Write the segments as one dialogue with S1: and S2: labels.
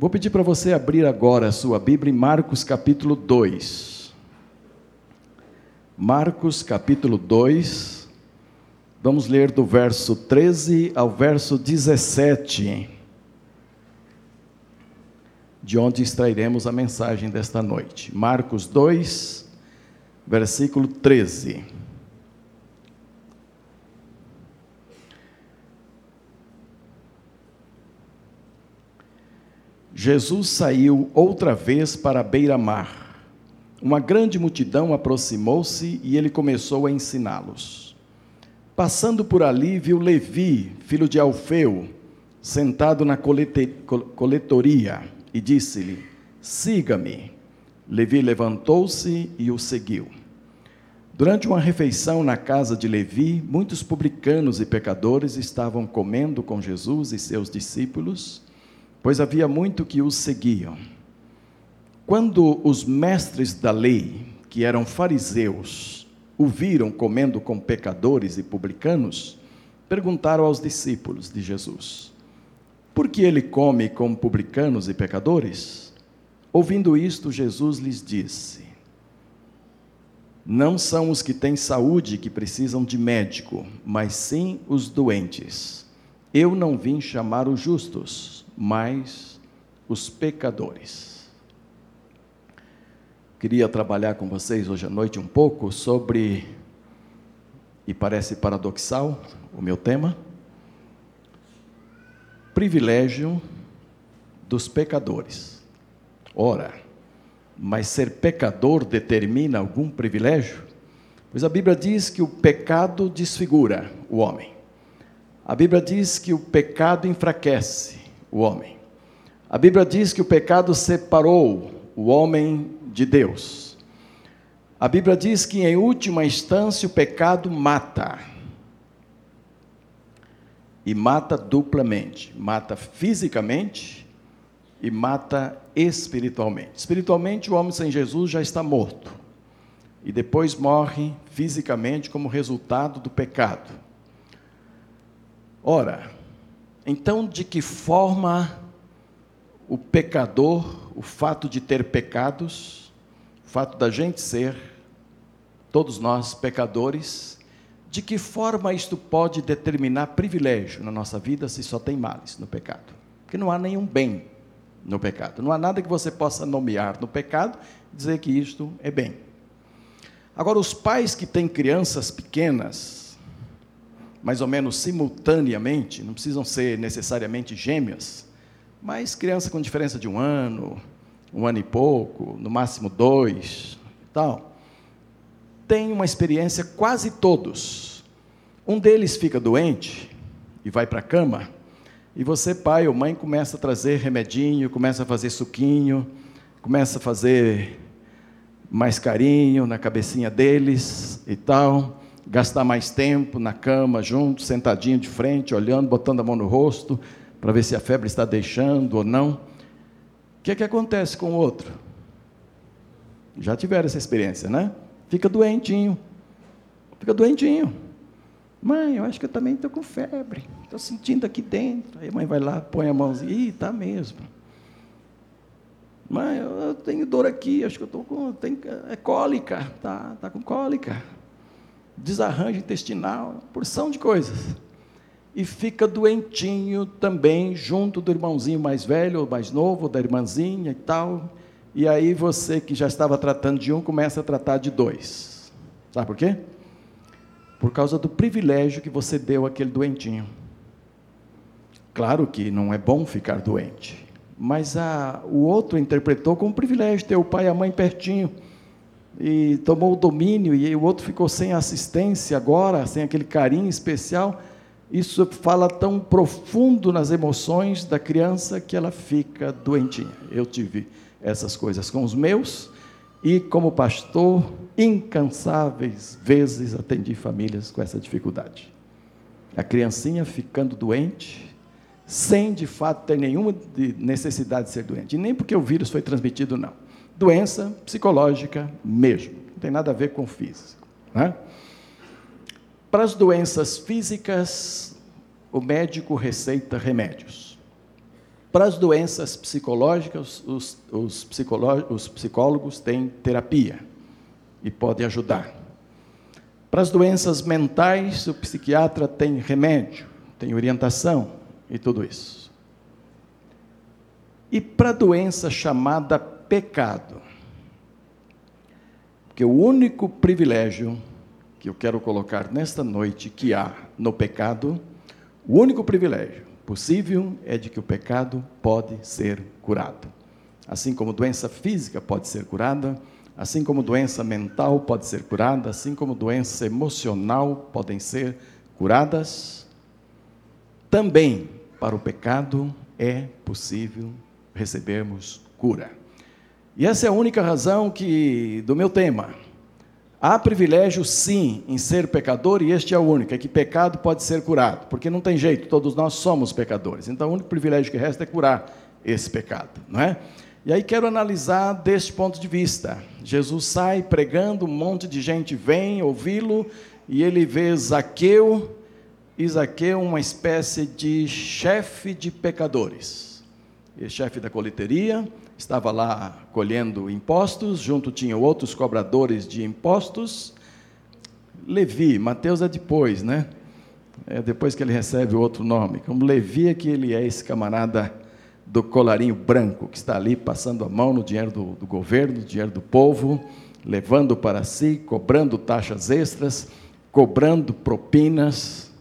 S1: Vou pedir para você abrir agora a sua Bíblia em Marcos capítulo 2. Marcos capítulo 2. Vamos ler do verso 13 ao verso 17, de onde extrairemos a mensagem desta noite. Marcos 2, versículo 13. Jesus saiu outra vez para a beira-mar. Uma grande multidão aproximou-se e ele começou a ensiná-los. Passando por ali, viu Levi, filho de Alfeu, sentado na coletoria, e disse-lhe: Siga-me. Levi levantou-se e o seguiu. Durante uma refeição na casa de Levi, muitos publicanos e pecadores estavam comendo com Jesus e seus discípulos pois havia muito que os seguiam. Quando os mestres da lei, que eram fariseus, o viram comendo com pecadores e publicanos, perguntaram aos discípulos de Jesus: Por que ele come com publicanos e pecadores? Ouvindo isto, Jesus lhes disse: Não são os que têm saúde que precisam de médico, mas sim os doentes. Eu não vim chamar os justos, mas os pecadores. Queria trabalhar com vocês hoje à noite um pouco sobre, e parece paradoxal o meu tema, privilégio dos pecadores. Ora, mas ser pecador determina algum privilégio? Pois a Bíblia diz que o pecado desfigura o homem. A Bíblia diz que o pecado enfraquece o homem. A Bíblia diz que o pecado separou o homem de Deus. A Bíblia diz que, em última instância, o pecado mata. E mata duplamente: mata fisicamente e mata espiritualmente. Espiritualmente, o homem sem Jesus já está morto. E depois morre fisicamente como resultado do pecado. Ora, então, de que forma o pecador, o fato de ter pecados, o fato da gente ser, todos nós pecadores, de que forma isto pode determinar privilégio na nossa vida se só tem males no pecado? Porque não há nenhum bem no pecado. Não há nada que você possa nomear no pecado e dizer que isto é bem. Agora, os pais que têm crianças pequenas, mais ou menos simultaneamente, não precisam ser necessariamente gêmeas, mas criança com diferença de um ano, um ano e pouco, no máximo dois, tal, tem uma experiência quase todos. Um deles fica doente e vai para a cama, e você, pai ou mãe, começa a trazer remedinho, começa a fazer suquinho, começa a fazer mais carinho na cabecinha deles e tal gastar mais tempo na cama, junto, sentadinho de frente, olhando, botando a mão no rosto, para ver se a febre está deixando ou não. O que, é que acontece com o outro? Já tiveram essa experiência, né? Fica doentinho. Fica doentinho. Mãe, eu acho que eu também estou com febre. Estou sentindo aqui dentro. Aí a mãe vai lá, põe a mãozinha. Ih, está mesmo. Mãe, eu tenho dor aqui, acho que eu estou com. Tem, é cólica. Tá, tá com cólica desarranjo intestinal, porção de coisas. E fica doentinho também, junto do irmãozinho mais velho, ou mais novo, da irmãzinha e tal. E aí você que já estava tratando de um, começa a tratar de dois. Sabe por quê? Por causa do privilégio que você deu àquele doentinho. Claro que não é bom ficar doente, mas a, o outro interpretou como privilégio ter o pai e a mãe pertinho e tomou o domínio, e o outro ficou sem assistência agora, sem aquele carinho especial. Isso fala tão profundo nas emoções da criança que ela fica doentinha. Eu tive essas coisas com os meus, e como pastor, incansáveis vezes atendi famílias com essa dificuldade. A criancinha ficando doente, sem de fato ter nenhuma necessidade de ser doente, nem porque o vírus foi transmitido, não doença psicológica mesmo, não tem nada a ver com físico. Né? Para as doenças físicas, o médico receita remédios. Para as doenças psicológicas, os, os, os psicólogos têm terapia e podem ajudar. Para as doenças mentais, o psiquiatra tem remédio, tem orientação e tudo isso. E para a doença chamada pecado, porque o único privilégio que eu quero colocar nesta noite que há no pecado, o único privilégio possível é de que o pecado pode ser curado. Assim como doença física pode ser curada, assim como doença mental pode ser curada, assim como doença emocional podem ser curadas, também para o pecado é possível recebermos cura. E essa é a única razão que do meu tema Há privilégio, sim, em ser pecador, e este é o único: é que pecado pode ser curado, porque não tem jeito, todos nós somos pecadores. Então, o único privilégio que resta é curar esse pecado, não é? E aí quero analisar deste ponto de vista. Jesus sai pregando, um monte de gente vem ouvi-lo, e ele vê Zaqueu, e Zaqueu, uma espécie de chefe de pecadores, e chefe da coleteria estava lá colhendo impostos, junto tinham outros cobradores de impostos. Levi, Mateus é depois, né? É depois que ele recebe outro nome. Como Levi é que ele é esse camarada do colarinho branco, que está ali passando a mão no dinheiro do, do governo, no dinheiro do povo, levando para si, cobrando taxas extras, cobrando propinas.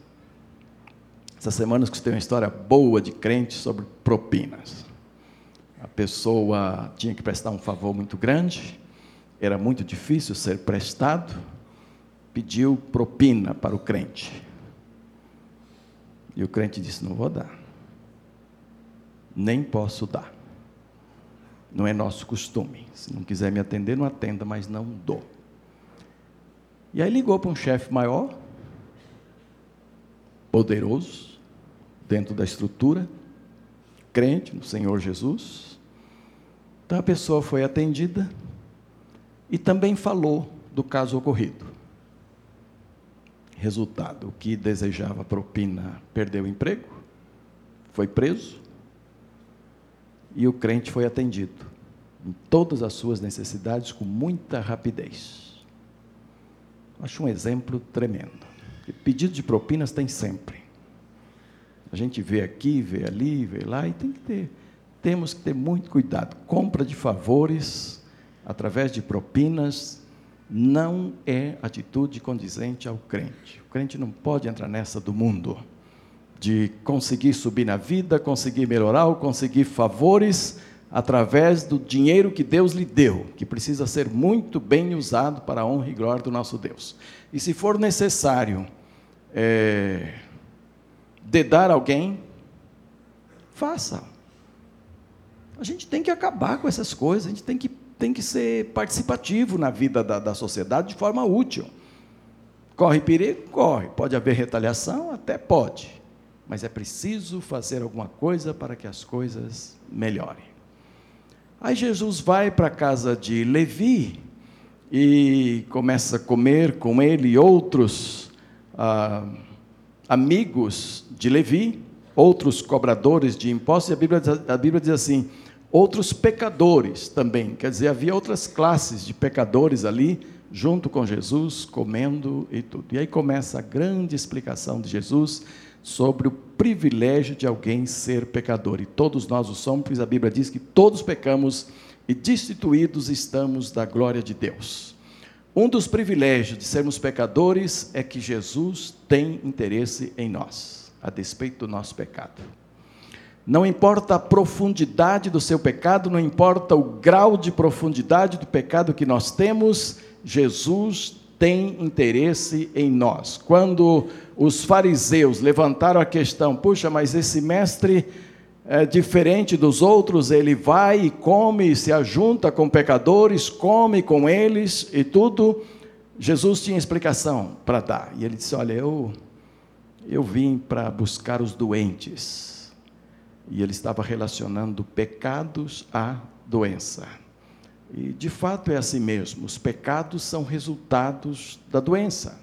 S1: Essa semana eu escutei uma história boa de crente sobre propinas pessoa tinha que prestar um favor muito grande, era muito difícil ser prestado, pediu propina para o crente. E o crente disse: Não vou dar, nem posso dar. Não é nosso costume. Se não quiser me atender, não atenda, mas não dou. E aí ligou para um chefe maior, poderoso, dentro da estrutura, crente no Senhor Jesus. Então a pessoa foi atendida e também falou do caso ocorrido. Resultado: o que desejava propina perdeu o emprego, foi preso e o crente foi atendido em todas as suas necessidades com muita rapidez. Acho um exemplo tremendo. E pedido de propinas tem sempre. A gente vê aqui, vê ali, vê lá, e tem que ter. Temos que ter muito cuidado. Compra de favores, através de propinas, não é atitude condizente ao crente. O crente não pode entrar nessa do mundo, de conseguir subir na vida, conseguir melhorar conseguir favores através do dinheiro que Deus lhe deu, que precisa ser muito bem usado para a honra e glória do nosso Deus. E se for necessário, é, dedar alguém, faça. A gente tem que acabar com essas coisas, a gente tem que, tem que ser participativo na vida da, da sociedade de forma útil. Corre perigo? Corre. Pode haver retaliação? Até pode. Mas é preciso fazer alguma coisa para que as coisas melhorem. Aí Jesus vai para a casa de Levi e começa a comer com ele e outros. Ah, amigos de Levi, outros cobradores de impostos, e a Bíblia, a Bíblia diz assim: outros pecadores também. Quer dizer, havia outras classes de pecadores ali, junto com Jesus, comendo e tudo. E aí começa a grande explicação de Jesus sobre o privilégio de alguém ser pecador. E todos nós o somos, pois a Bíblia diz que todos pecamos e destituídos estamos da glória de Deus. Um dos privilégios de sermos pecadores é que Jesus tem interesse em nós, a despeito do nosso pecado. Não importa a profundidade do seu pecado, não importa o grau de profundidade do pecado que nós temos, Jesus tem interesse em nós. Quando os fariseus levantaram a questão, puxa, mas esse mestre é, diferente dos outros, ele vai e come, se ajunta com pecadores, come com eles e tudo. Jesus tinha explicação para dar. E ele disse: Olha, eu, eu vim para buscar os doentes. E ele estava relacionando pecados à doença. E de fato é assim mesmo: os pecados são resultados da doença.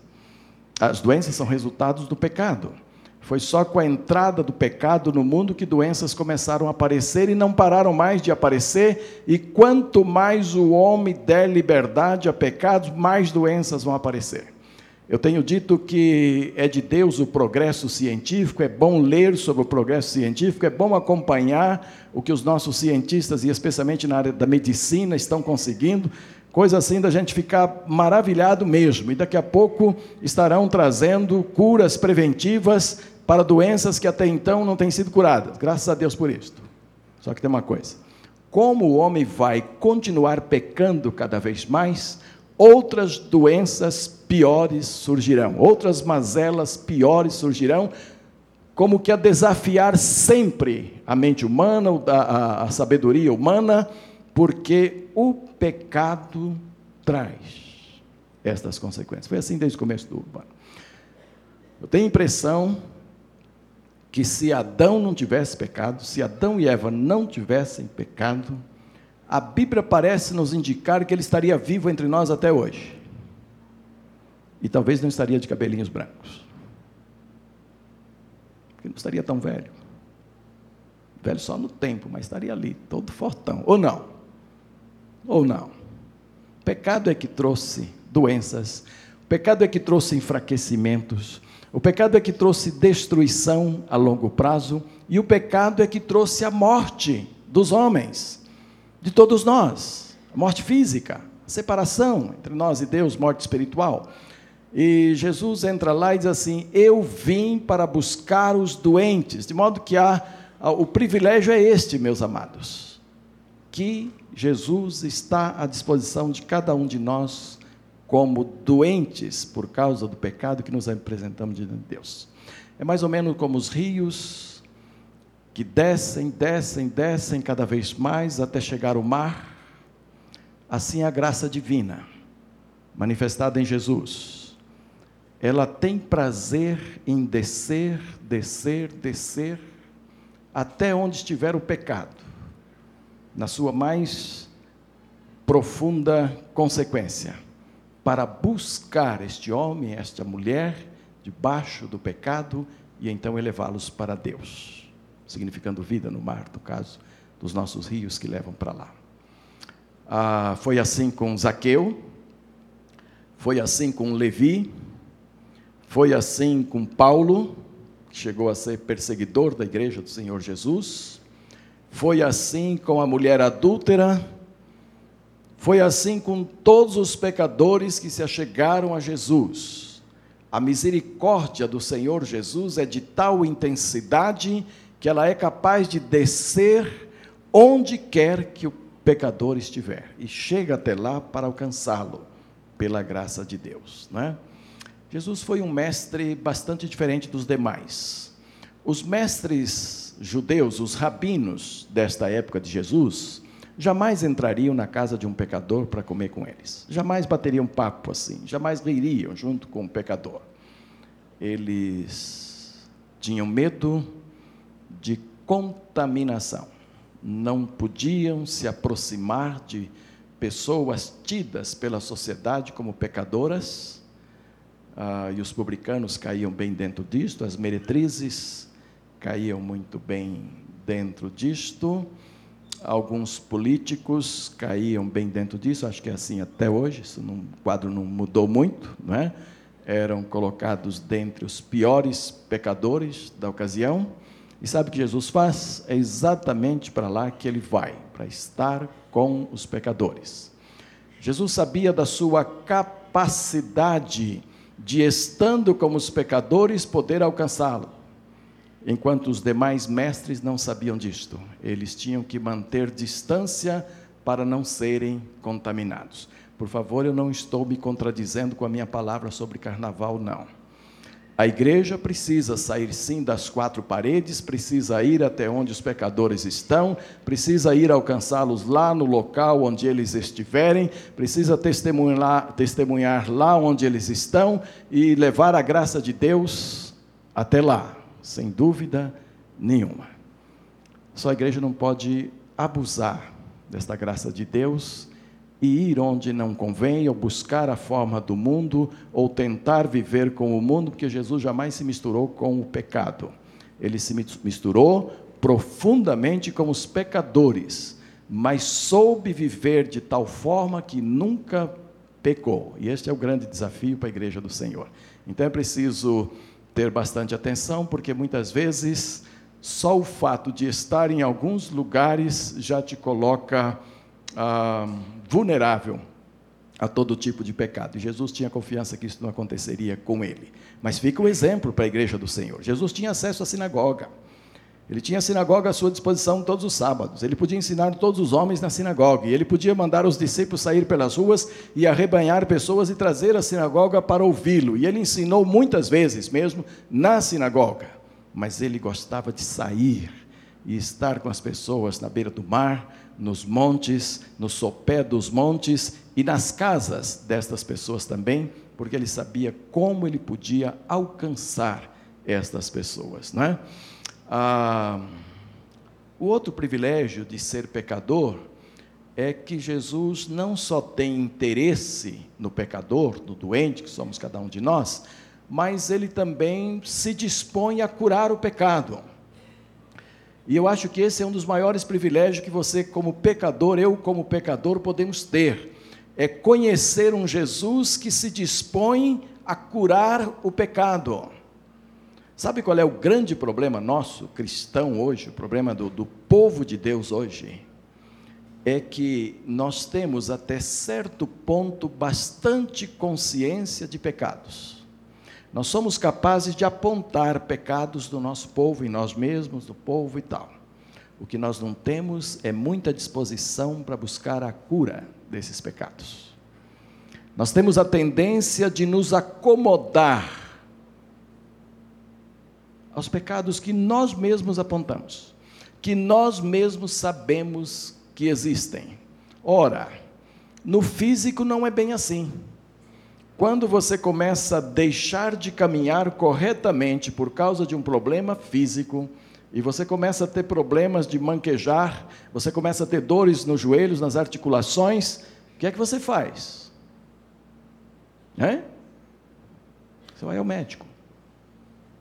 S1: As doenças são resultados do pecado. Foi só com a entrada do pecado no mundo que doenças começaram a aparecer e não pararam mais de aparecer. E quanto mais o homem der liberdade a pecados, mais doenças vão aparecer. Eu tenho dito que é de Deus o progresso científico, é bom ler sobre o progresso científico, é bom acompanhar o que os nossos cientistas, e especialmente na área da medicina, estão conseguindo coisa assim da gente ficar maravilhado mesmo. E daqui a pouco estarão trazendo curas preventivas para doenças que até então não têm sido curadas. Graças a Deus por isto. Só que tem uma coisa: como o homem vai continuar pecando cada vez mais, outras doenças piores surgirão, outras mazelas piores surgirão, como que a desafiar sempre a mente humana, a, a, a sabedoria humana, porque o pecado traz estas consequências. Foi assim desde o começo do ano. Eu tenho a impressão que se Adão não tivesse pecado, se Adão e Eva não tivessem pecado, a Bíblia parece nos indicar que ele estaria vivo entre nós até hoje. E talvez não estaria de cabelinhos brancos. Porque não estaria tão velho. Velho só no tempo, mas estaria ali, todo fortão. Ou não? Ou não? Pecado é que trouxe doenças, o pecado é que trouxe enfraquecimentos, o pecado é que trouxe destruição a longo prazo, e o pecado é que trouxe a morte dos homens, de todos nós, a morte física, a separação entre nós e Deus, morte espiritual. E Jesus entra lá e diz assim: Eu vim para buscar os doentes, de modo que há, o privilégio é este, meus amados, que Jesus está à disposição de cada um de nós como doentes por causa do pecado que nos apresentamos diante de Deus. É mais ou menos como os rios que descem, descem, descem cada vez mais até chegar ao mar. Assim a graça divina, manifestada em Jesus. Ela tem prazer em descer, descer, descer, até onde estiver o pecado, na sua mais profunda consequência para buscar este homem, esta mulher, debaixo do pecado e então elevá-los para Deus, significando vida no mar, no caso dos nossos rios que levam para lá. Ah, foi assim com Zaqueu, foi assim com Levi, foi assim com Paulo, que chegou a ser perseguidor da igreja do Senhor Jesus, foi assim com a mulher adúltera, foi assim com todos os pecadores que se achegaram a Jesus. A misericórdia do Senhor Jesus é de tal intensidade que ela é capaz de descer onde quer que o pecador estiver e chega até lá para alcançá-lo pela graça de Deus, né? Jesus foi um mestre bastante diferente dos demais. Os mestres judeus, os rabinos desta época de Jesus, jamais entrariam na casa de um pecador para comer com eles. Jamais bateriam papo assim, jamais ririam junto com o pecador. Eles tinham medo de contaminação. Não podiam se aproximar de pessoas tidas pela sociedade como pecadoras. Ah, e os publicanos caíam bem dentro disto, as meretrizes caíam muito bem dentro disto alguns políticos caíam bem dentro disso, acho que é assim até hoje, isso não, o quadro não mudou muito, não é? eram colocados dentre os piores pecadores da ocasião, e sabe o que Jesus faz? É exatamente para lá que ele vai, para estar com os pecadores. Jesus sabia da sua capacidade de, estando como os pecadores, poder alcançá-lo enquanto os demais mestres não sabiam disto. Eles tinham que manter distância para não serem contaminados. Por favor, eu não estou me contradizendo com a minha palavra sobre carnaval, não. A igreja precisa sair sim das quatro paredes, precisa ir até onde os pecadores estão, precisa ir alcançá-los lá no local onde eles estiverem, precisa testemunhar, testemunhar lá onde eles estão e levar a graça de Deus até lá sem dúvida nenhuma. Só a igreja não pode abusar desta graça de Deus e ir onde não convém, ou buscar a forma do mundo, ou tentar viver com o mundo, porque Jesus jamais se misturou com o pecado. Ele se misturou profundamente com os pecadores, mas soube viver de tal forma que nunca pecou. E este é o grande desafio para a igreja do Senhor. Então é preciso ter bastante atenção, porque muitas vezes só o fato de estar em alguns lugares já te coloca ah, vulnerável a todo tipo de pecado. E Jesus tinha confiança que isso não aconteceria com ele. Mas fica o exemplo para a igreja do Senhor. Jesus tinha acesso à sinagoga. Ele tinha a sinagoga à sua disposição todos os sábados. Ele podia ensinar todos os homens na sinagoga. E ele podia mandar os discípulos sair pelas ruas e arrebanhar pessoas e trazer a sinagoga para ouvi-lo. E ele ensinou muitas vezes mesmo na sinagoga. Mas ele gostava de sair e estar com as pessoas na beira do mar, nos montes, no sopé dos montes e nas casas destas pessoas também, porque ele sabia como ele podia alcançar estas pessoas, não é? Ah, o outro privilégio de ser pecador é que Jesus não só tem interesse no pecador, no doente, que somos cada um de nós, mas ele também se dispõe a curar o pecado. E eu acho que esse é um dos maiores privilégios que você, como pecador, eu, como pecador, podemos ter. É conhecer um Jesus que se dispõe a curar o pecado. Sabe qual é o grande problema nosso, cristão, hoje, o problema do, do povo de Deus hoje? É que nós temos até certo ponto bastante consciência de pecados. Nós somos capazes de apontar pecados do nosso povo, em nós mesmos, do povo e tal. O que nós não temos é muita disposição para buscar a cura desses pecados. Nós temos a tendência de nos acomodar aos pecados que nós mesmos apontamos, que nós mesmos sabemos que existem. Ora, no físico não é bem assim. Quando você começa a deixar de caminhar corretamente por causa de um problema físico, e você começa a ter problemas de manquejar, você começa a ter dores nos joelhos, nas articulações, o que é que você faz? É? Você vai ao médico,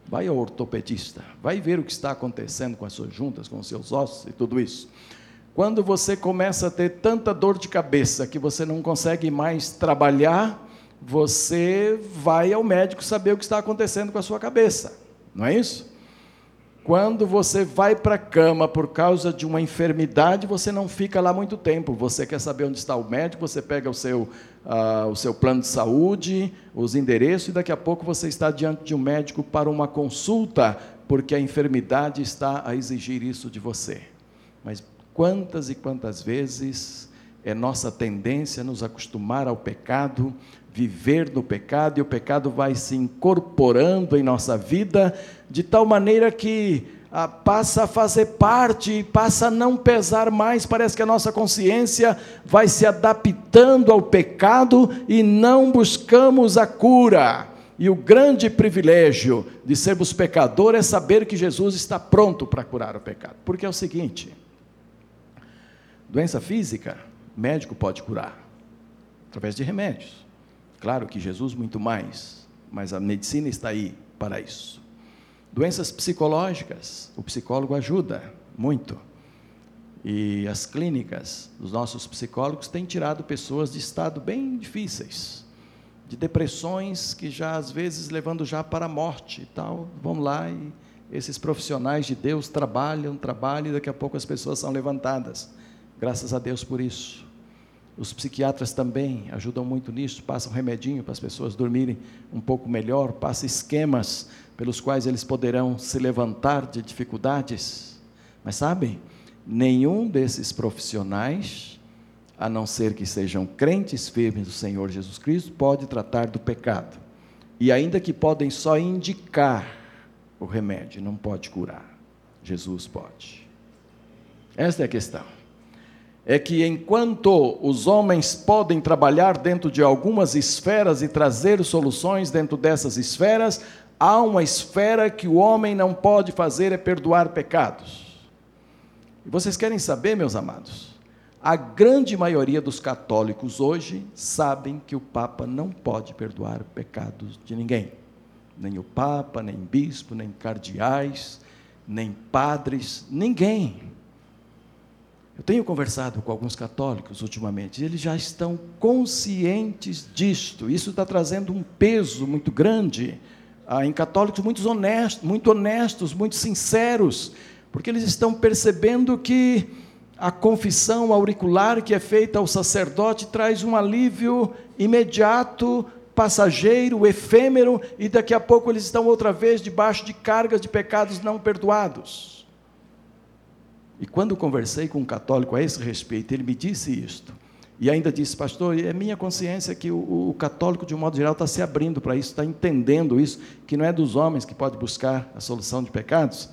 S1: vai ao ortopedista, vai ver o que está acontecendo com as suas juntas, com os seus ossos e tudo isso. Quando você começa a ter tanta dor de cabeça que você não consegue mais trabalhar, você vai ao médico saber o que está acontecendo com a sua cabeça, não é isso? Quando você vai para a cama por causa de uma enfermidade, você não fica lá muito tempo. Você quer saber onde está o médico, você pega o seu, uh, o seu plano de saúde, os endereços, e daqui a pouco você está diante de um médico para uma consulta, porque a enfermidade está a exigir isso de você. Mas quantas e quantas vezes é nossa tendência nos acostumar ao pecado, viver no pecado e o pecado vai se incorporando em nossa vida de tal maneira que ah, passa a fazer parte, passa a não pesar mais. Parece que a nossa consciência vai se adaptando ao pecado e não buscamos a cura. E o grande privilégio de sermos pecadores é saber que Jesus está pronto para curar o pecado. Porque é o seguinte: doença física, médico pode curar através de remédios. Claro que Jesus muito mais, mas a medicina está aí para isso. Doenças psicológicas, o psicólogo ajuda muito. E as clínicas dos nossos psicólogos têm tirado pessoas de estado bem difíceis, de depressões que já às vezes levando já para a morte e tal. Vamos lá e esses profissionais de Deus trabalham, trabalham e daqui a pouco as pessoas são levantadas. Graças a Deus por isso. Os psiquiatras também ajudam muito nisso, passam remedinho para as pessoas dormirem um pouco melhor, passam esquemas pelos quais eles poderão se levantar de dificuldades. Mas sabem, nenhum desses profissionais, a não ser que sejam crentes firmes do Senhor Jesus Cristo, pode tratar do pecado. E ainda que podem só indicar o remédio, não pode curar. Jesus pode. Esta é a questão é que enquanto os homens podem trabalhar dentro de algumas esferas e trazer soluções dentro dessas esferas, há uma esfera que o homem não pode fazer é perdoar pecados. E vocês querem saber, meus amados? A grande maioria dos católicos hoje sabem que o Papa não pode perdoar pecados de ninguém. Nem o Papa, nem bispo, nem cardeais, nem padres, ninguém. Eu tenho conversado com alguns católicos ultimamente, eles já estão conscientes disto. Isso está trazendo um peso muito grande ah, em católicos muito honestos, muito honestos, muito sinceros, porque eles estão percebendo que a confissão auricular que é feita ao sacerdote traz um alívio imediato, passageiro, efêmero, e daqui a pouco eles estão outra vez debaixo de cargas de pecados não perdoados. E quando conversei com um católico a esse respeito, ele me disse isto. E ainda disse, pastor, é minha consciência que o, o católico, de um modo geral, está se abrindo para isso, está entendendo isso, que não é dos homens que pode buscar a solução de pecados,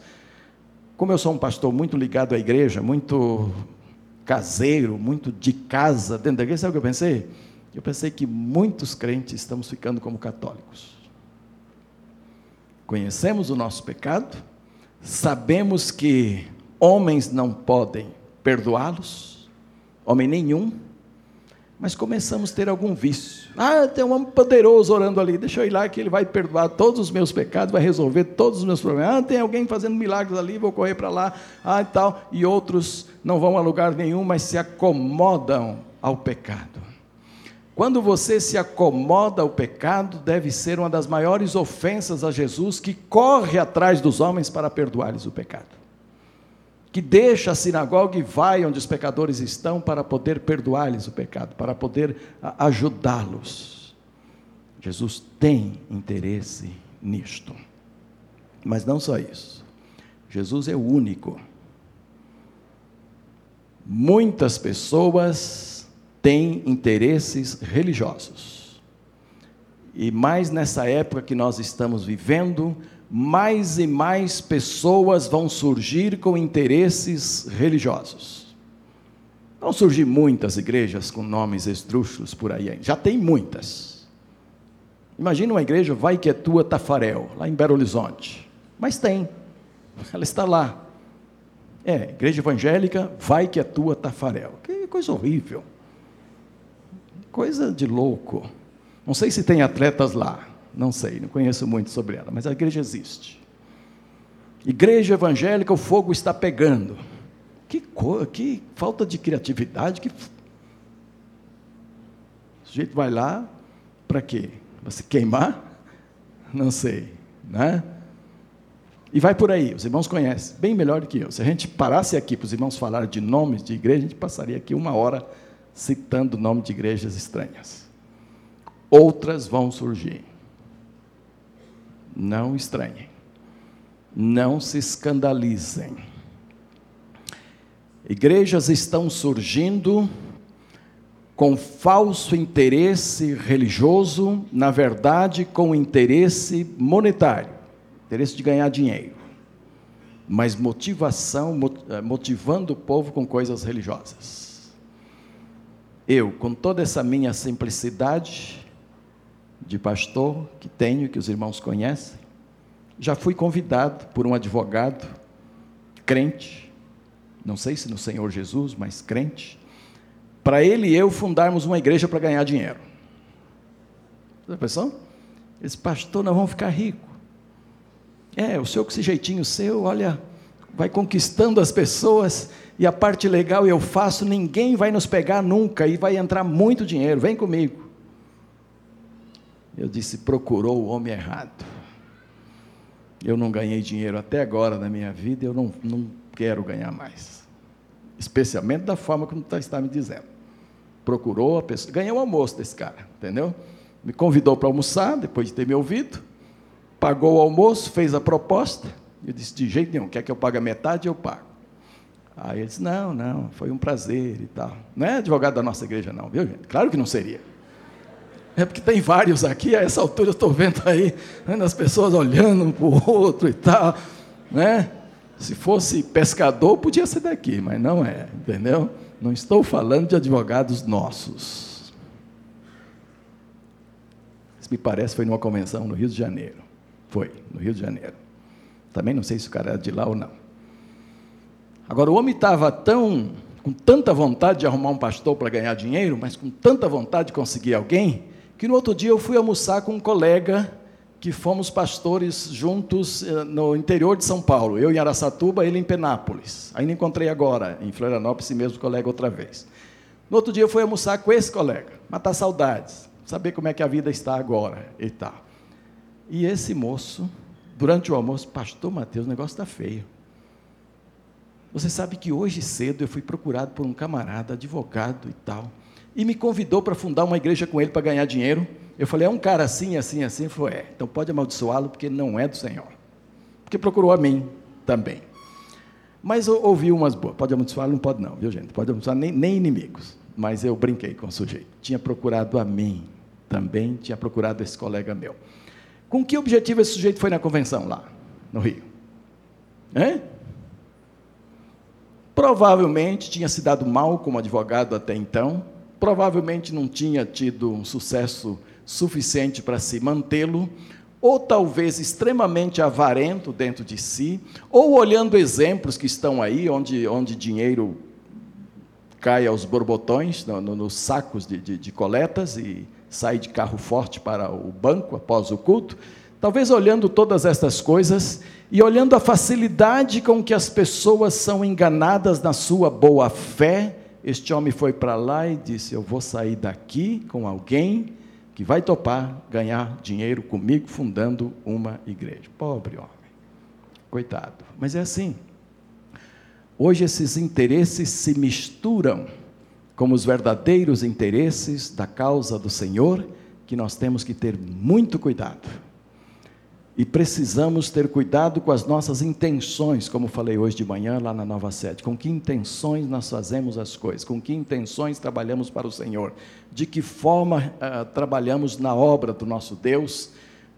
S1: como eu sou um pastor muito ligado à igreja, muito caseiro, muito de casa dentro da igreja, sabe o que eu pensei? Eu pensei que muitos crentes estamos ficando como católicos. Conhecemos o nosso pecado, sabemos que homens não podem perdoá-los, homem nenhum, mas começamos a ter algum vício. Ah, tem um homem poderoso orando ali, deixa eu ir lá que ele vai perdoar todos os meus pecados, vai resolver todos os meus problemas. Ah, tem alguém fazendo milagres ali, vou correr para lá, ah, e tal. E outros não vão a lugar nenhum, mas se acomodam ao pecado. Quando você se acomoda ao pecado, deve ser uma das maiores ofensas a Jesus, que corre atrás dos homens para perdoar-lhes o pecado que deixa a sinagoga e vai onde os pecadores estão para poder perdoar-lhes o pecado, para poder ajudá-los. Jesus tem interesse nisto. Mas não só isso. Jesus é o único. Muitas pessoas têm interesses religiosos. E mais nessa época que nós estamos vivendo, mais e mais pessoas vão surgir com interesses religiosos. Vão surgir muitas igrejas com nomes esdrúxulos por aí, já tem muitas. Imagina uma igreja, vai que é tua Tafarel, lá em Belo Horizonte. Mas tem, ela está lá. É, igreja evangélica, vai que é tua Tafarel. Que coisa horrível. Coisa de louco. Não sei se tem atletas lá. Não sei, não conheço muito sobre ela, mas a igreja existe. Igreja evangélica, o fogo está pegando. Que, que falta de criatividade. Que... O sujeito vai lá, para quê? Para se queimar? Não sei, né? E vai por aí, os irmãos conhecem, bem melhor do que eu. Se a gente parasse aqui para os irmãos falar de nomes de igreja, a gente passaria aqui uma hora citando o nome de igrejas estranhas. Outras vão surgir. Não estranhem. Não se escandalizem. Igrejas estão surgindo com falso interesse religioso, na verdade, com interesse monetário, interesse de ganhar dinheiro, mas motivação, eh, motivando o povo com coisas religiosas. Eu, com toda essa minha simplicidade, de pastor que tenho, que os irmãos conhecem. Já fui convidado por um advogado, crente, não sei se no Senhor Jesus, mas crente, para ele e eu fundarmos uma igreja para ganhar dinheiro. Você pensou? Esse pastor, nós vamos ficar ricos. É, o senhor com esse jeitinho seu, olha, vai conquistando as pessoas e a parte legal eu faço, ninguém vai nos pegar nunca e vai entrar muito dinheiro. Vem comigo. Eu disse: procurou o homem errado. Eu não ganhei dinheiro até agora na minha vida, eu não, não quero ganhar mais. Especialmente da forma como está me dizendo. Procurou a pessoa, ganhei o almoço desse cara, entendeu? Me convidou para almoçar, depois de ter me ouvido, pagou o almoço, fez a proposta. Eu disse: de jeito nenhum, quer que eu pague a metade, eu pago. Aí ele disse: não, não, foi um prazer e tal. Não é advogado da nossa igreja, não, viu, gente? Claro que não seria. É porque tem vários aqui, a essa altura eu estou vendo aí, né, as pessoas olhando um para o outro e tal, né? Se fosse pescador, podia ser daqui, mas não é, entendeu? Não estou falando de advogados nossos. Isso me parece foi numa convenção no Rio de Janeiro. Foi, no Rio de Janeiro. Também não sei se o cara era de lá ou não. Agora, o homem estava tão com tanta vontade de arrumar um pastor para ganhar dinheiro, mas com tanta vontade de conseguir alguém, que no outro dia eu fui almoçar com um colega que fomos pastores juntos eh, no interior de São Paulo, eu em Araçatuba, ele em Penápolis. Ainda encontrei agora, em Florianópolis, esse mesmo colega outra vez. No outro dia eu fui almoçar com esse colega, matar saudades, saber como é que a vida está agora e tal. E esse moço, durante o almoço, pastor Mateus, o negócio está feio. Você sabe que hoje cedo eu fui procurado por um camarada, advogado e tal, e me convidou para fundar uma igreja com ele para ganhar dinheiro. Eu falei, é um cara assim, assim, assim. Ele falou, é, então pode amaldiçoá-lo, porque não é do Senhor. Porque procurou a mim também. Mas eu ouvi umas boas. Pode amaldiçoá-lo? Não pode não, viu gente? Pode amaldiçoar nem, nem inimigos. Mas eu brinquei com o sujeito. Tinha procurado a mim também, tinha procurado esse colega meu. Com que objetivo esse sujeito foi na convenção lá, no Rio? Hein? Provavelmente tinha se dado mal como advogado até então, provavelmente não tinha tido um sucesso suficiente para se mantê-lo, ou talvez extremamente avarento dentro de si, ou olhando exemplos que estão aí, onde, onde dinheiro cai aos borbotões, no, no, nos sacos de, de, de coletas e sai de carro forte para o banco após o culto. Talvez olhando todas estas coisas e olhando a facilidade com que as pessoas são enganadas na sua boa fé, este homem foi para lá e disse: Eu vou sair daqui com alguém que vai topar ganhar dinheiro comigo fundando uma igreja. Pobre homem. Coitado. Mas é assim. Hoje esses interesses se misturam como os verdadeiros interesses da causa do Senhor, que nós temos que ter muito cuidado. E precisamos ter cuidado com as nossas intenções, como falei hoje de manhã lá na nova sede. Com que intenções nós fazemos as coisas? Com que intenções trabalhamos para o Senhor? De que forma uh, trabalhamos na obra do nosso Deus?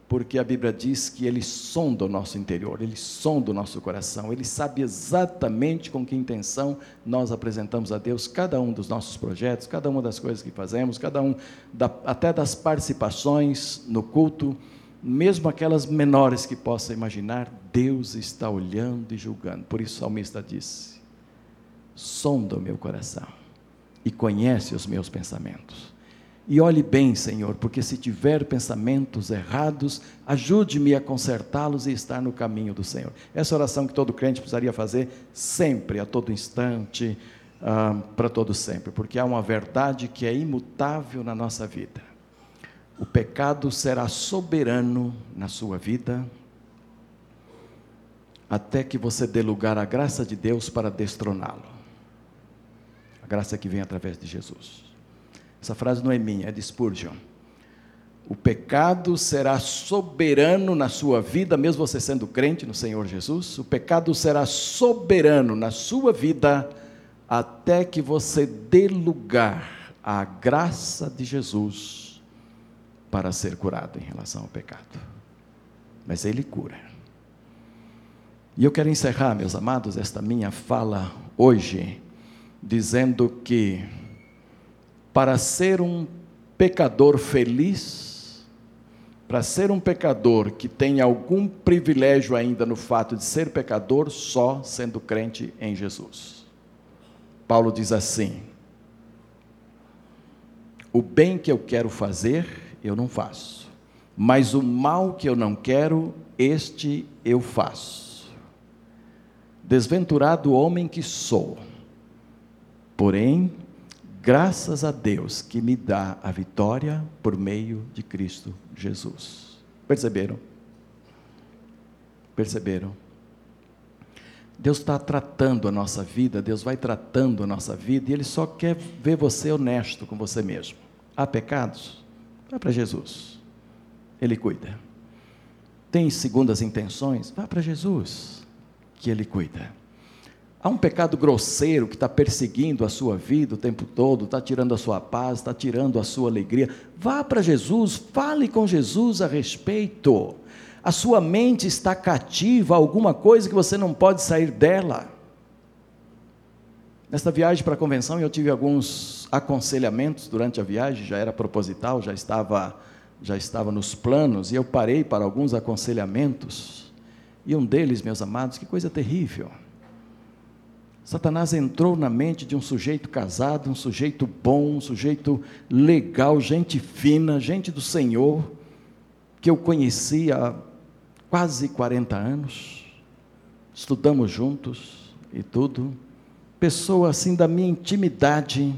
S1: Porque a Bíblia diz que Ele sonda o nosso interior, Ele sonda o nosso coração, Ele sabe exatamente com que intenção nós apresentamos a Deus cada um dos nossos projetos, cada uma das coisas que fazemos, cada um, da, até das participações no culto mesmo aquelas menores que possa imaginar, Deus está olhando e julgando. Por isso o salmista disse: sonda o meu coração e conhece os meus pensamentos. E olhe bem, Senhor, porque se tiver pensamentos errados, ajude-me a consertá-los e estar no caminho do Senhor. Essa oração que todo crente precisaria fazer sempre, a todo instante, ah, para todo sempre, porque há uma verdade que é imutável na nossa vida o pecado será soberano na sua vida, até que você dê lugar à graça de Deus para destroná-lo. A graça que vem através de Jesus. Essa frase não é minha, é de Spurgeon. O pecado será soberano na sua vida, mesmo você sendo crente no Senhor Jesus. O pecado será soberano na sua vida, até que você dê lugar à graça de Jesus para ser curado em relação ao pecado. Mas Ele cura. E eu quero encerrar, meus amados, esta minha fala hoje, dizendo que para ser um pecador feliz, para ser um pecador que tem algum privilégio ainda no fato de ser pecador, só sendo crente em Jesus. Paulo diz assim: O bem que eu quero fazer, eu não faço. Mas o mal que eu não quero, este eu faço. Desventurado homem que sou. Porém, graças a Deus que me dá a vitória por meio de Cristo Jesus. Perceberam? Perceberam? Deus está tratando a nossa vida, Deus vai tratando a nossa vida e Ele só quer ver você honesto com você mesmo. Há pecados? Vá para Jesus. Ele cuida. Tem segundas intenções? Vá para Jesus, que Ele cuida. Há um pecado grosseiro que está perseguindo a sua vida o tempo todo, está tirando a sua paz, está tirando a sua alegria. Vá para Jesus, fale com Jesus a respeito. A sua mente está cativa alguma coisa que você não pode sair dela. Nesta viagem para a convenção, eu tive alguns aconselhamentos durante a viagem, já era proposital, já estava, já estava nos planos, e eu parei para alguns aconselhamentos. E um deles, meus amados, que coisa terrível. Satanás entrou na mente de um sujeito casado, um sujeito bom, um sujeito legal, gente fina, gente do Senhor, que eu conheci há quase 40 anos, estudamos juntos e tudo. Pessoa assim da minha intimidade,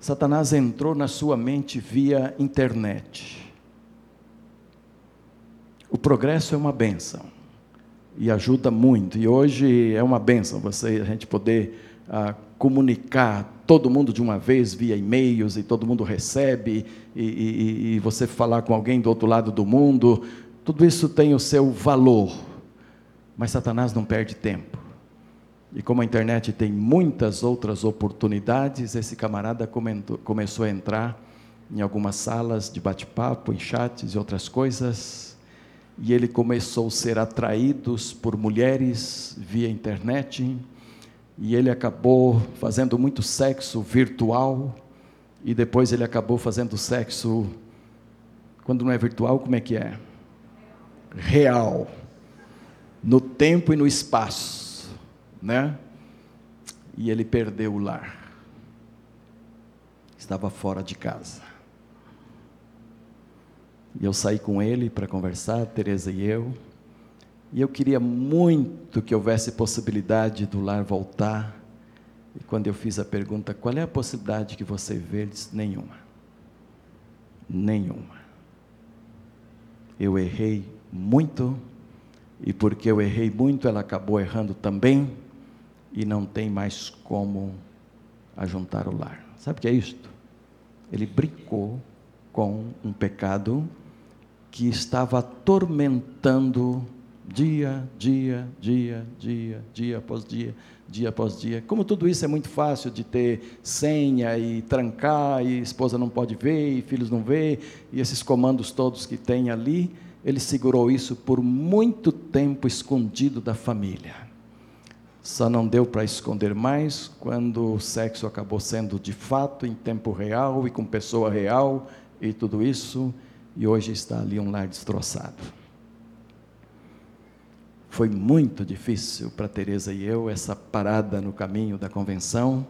S1: Satanás entrou na sua mente via internet. O progresso é uma benção e ajuda muito. E hoje é uma benção você a gente poder ah, comunicar todo mundo de uma vez via e-mails e todo mundo recebe e, e, e você falar com alguém do outro lado do mundo. Tudo isso tem o seu valor, mas Satanás não perde tempo. E como a internet tem muitas outras oportunidades, esse camarada comentou, começou a entrar em algumas salas de bate-papo, em chats e outras coisas, e ele começou a ser atraído por mulheres via internet, e ele acabou fazendo muito sexo virtual, e depois ele acabou fazendo sexo, quando não é virtual, como é que é? Real, no tempo e no espaço, né? E ele perdeu o lar, estava fora de casa. E eu saí com ele para conversar, Teresa e eu. E eu queria muito que houvesse possibilidade do lar voltar. E quando eu fiz a pergunta, qual é a possibilidade que você vê? Ele disse, nenhuma. Nenhuma. Eu errei muito, e porque eu errei muito, ela acabou errando também, e não tem mais como ajuntar o lar. Sabe o que é isto? Ele brincou com um pecado que estava atormentando dia, dia, dia, dia, dia após dia, dia após dia. Como tudo isso é muito fácil de ter senha e trancar, e esposa não pode ver, e filhos não vê, e esses comandos todos que tem ali, ele segurou isso por muito tempo escondido da família. Só não deu para esconder mais quando o sexo acabou sendo de fato em tempo real e com pessoa real e tudo isso e hoje está ali um lar destroçado. Foi muito difícil para Teresa e eu essa parada no caminho da convenção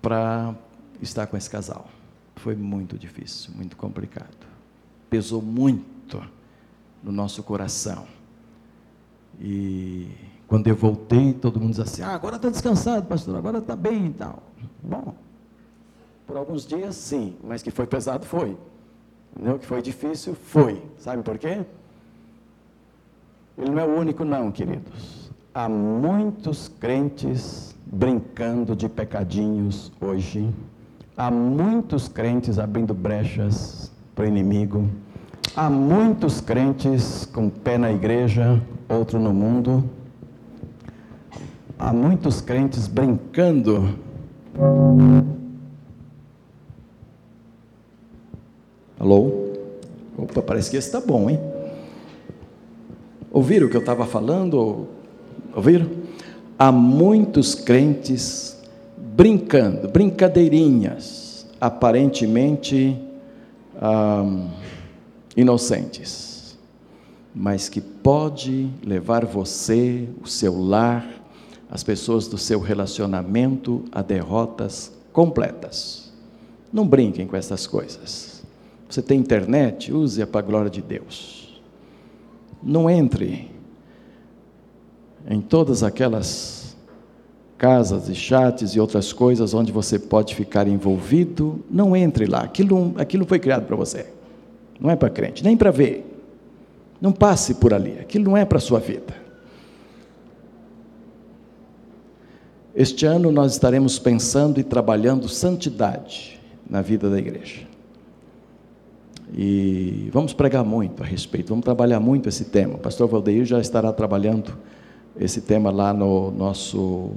S1: para estar com esse casal. Foi muito difícil, muito complicado. Pesou muito no nosso coração. E quando eu voltei, todo mundo dizia assim: ah, agora está descansado, pastor, agora está bem e tal. Bom, por alguns dias sim, mas que foi pesado, foi. Entendeu? Que foi difícil, foi. Sabe por quê? Ele não é o único, não, queridos. Há muitos crentes brincando de pecadinhos hoje. Há muitos crentes abrindo brechas para o inimigo. Há muitos crentes com pé na igreja, outro no mundo. Há muitos crentes brincando Alô? Opa, parece que esse está bom, hein? Ouviram o que eu estava falando? Ouviram? Há muitos crentes brincando, brincadeirinhas, aparentemente inocentes, mas que pode levar você, o seu lar, as pessoas do seu relacionamento a derrotas completas. Não brinquem com essas coisas. Você tem internet? Use-a para a glória de Deus. Não entre em todas aquelas casas e chats e outras coisas onde você pode ficar envolvido. Não entre lá. Aquilo, aquilo foi criado para você. Não é para crente, nem para ver. Não passe por ali. Aquilo não é para a sua vida. Este ano nós estaremos pensando e trabalhando santidade na vida da igreja. E vamos pregar muito a respeito, vamos trabalhar muito esse tema. O pastor Valdeir já estará trabalhando esse tema lá no nosso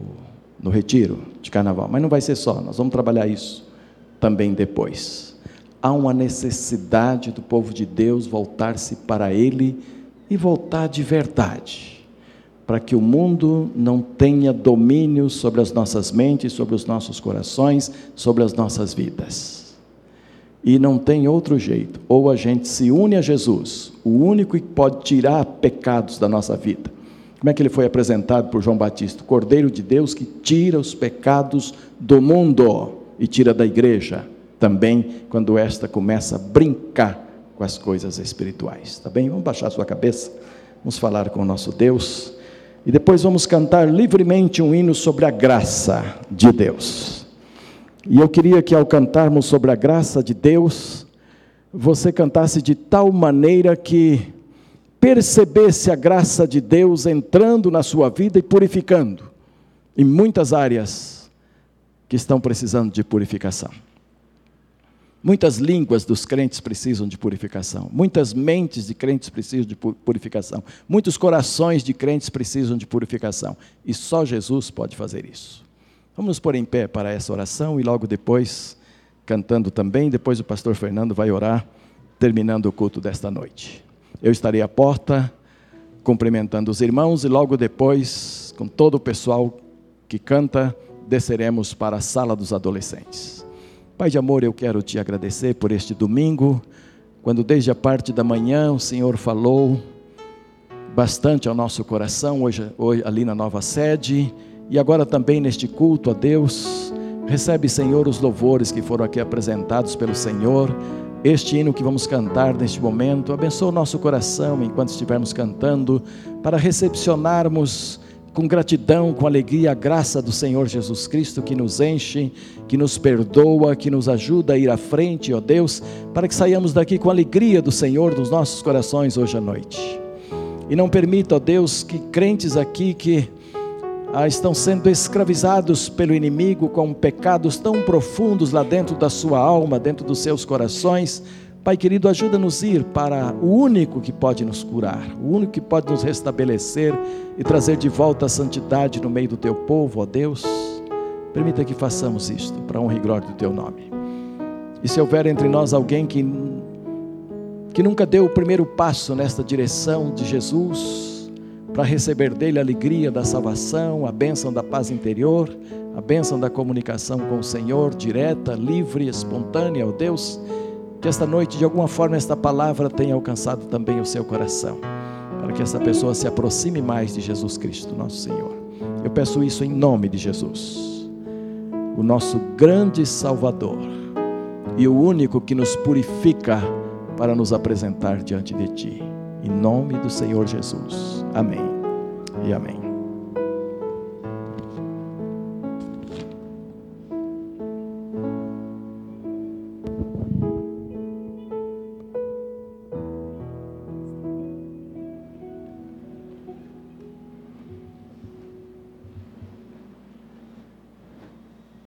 S1: no retiro de carnaval, mas não vai ser só, nós vamos trabalhar isso também depois. Há uma necessidade do povo de Deus voltar-se para ele e voltar de verdade, para que o mundo não tenha domínio sobre as nossas mentes, sobre os nossos corações, sobre as nossas vidas. E não tem outro jeito. Ou a gente se une a Jesus, o único que pode tirar pecados da nossa vida, Como é que ele foi apresentado por João Batista? Cordeiro de Deus que tira os pecados do mundo e tira da igreja também quando esta começa a brincar com as coisas espirituais. Tá bem? Vamos baixar a sua cabeça, vamos falar com o nosso Deus e depois vamos cantar livremente um hino sobre a graça de Deus. E eu queria que ao cantarmos sobre a graça de Deus, você cantasse de tal maneira que percebesse a graça de Deus entrando na sua vida e purificando em muitas áreas que estão precisando de purificação. Muitas línguas dos crentes precisam de purificação, muitas mentes de crentes precisam de purificação, muitos corações de crentes precisam de purificação, e só Jesus pode fazer isso. Vamos nos pôr em pé para essa oração e logo depois, cantando também, depois o pastor Fernando vai orar, terminando o culto desta noite. Eu estarei à porta, cumprimentando os irmãos, e logo depois, com todo o pessoal que canta, desceremos para a sala dos adolescentes. Pai de amor, eu quero te agradecer por este domingo, quando desde a parte da manhã o Senhor falou bastante ao nosso coração, hoje, hoje ali na nova sede, e agora também neste culto a Deus. Recebe, Senhor, os louvores que foram aqui apresentados pelo Senhor, este hino que vamos cantar neste momento. Abençoa o nosso coração enquanto estivermos cantando, para recepcionarmos com gratidão, com alegria, a graça do Senhor Jesus Cristo que nos enche, que nos perdoa, que nos ajuda a ir à frente, ó Deus, para que saiamos daqui com a alegria do Senhor nos nossos corações hoje à noite. E não permita, ó Deus, que crentes aqui que ah, estão sendo escravizados pelo inimigo com pecados tão profundos lá dentro da sua alma, dentro dos seus corações, Pai querido, ajuda-nos a ir para o único que pode nos curar, o único que pode nos restabelecer e trazer de volta a santidade no meio do teu povo, ó Deus. Permita que façamos isto para a honra e glória do teu nome. E se houver entre nós alguém que, que nunca deu o primeiro passo nesta direção de Jesus, para receber dele a alegria da salvação, a bênção da paz interior, a bênção da comunicação com o Senhor, direta, livre, espontânea, ó Deus que esta noite, de alguma forma, esta palavra tenha alcançado também o seu coração, para que essa pessoa se aproxime mais de Jesus Cristo, nosso Senhor. Eu peço isso em nome de Jesus, o nosso grande Salvador e o único que nos purifica para nos apresentar diante de Ti. Em nome do Senhor Jesus. Amém e amém.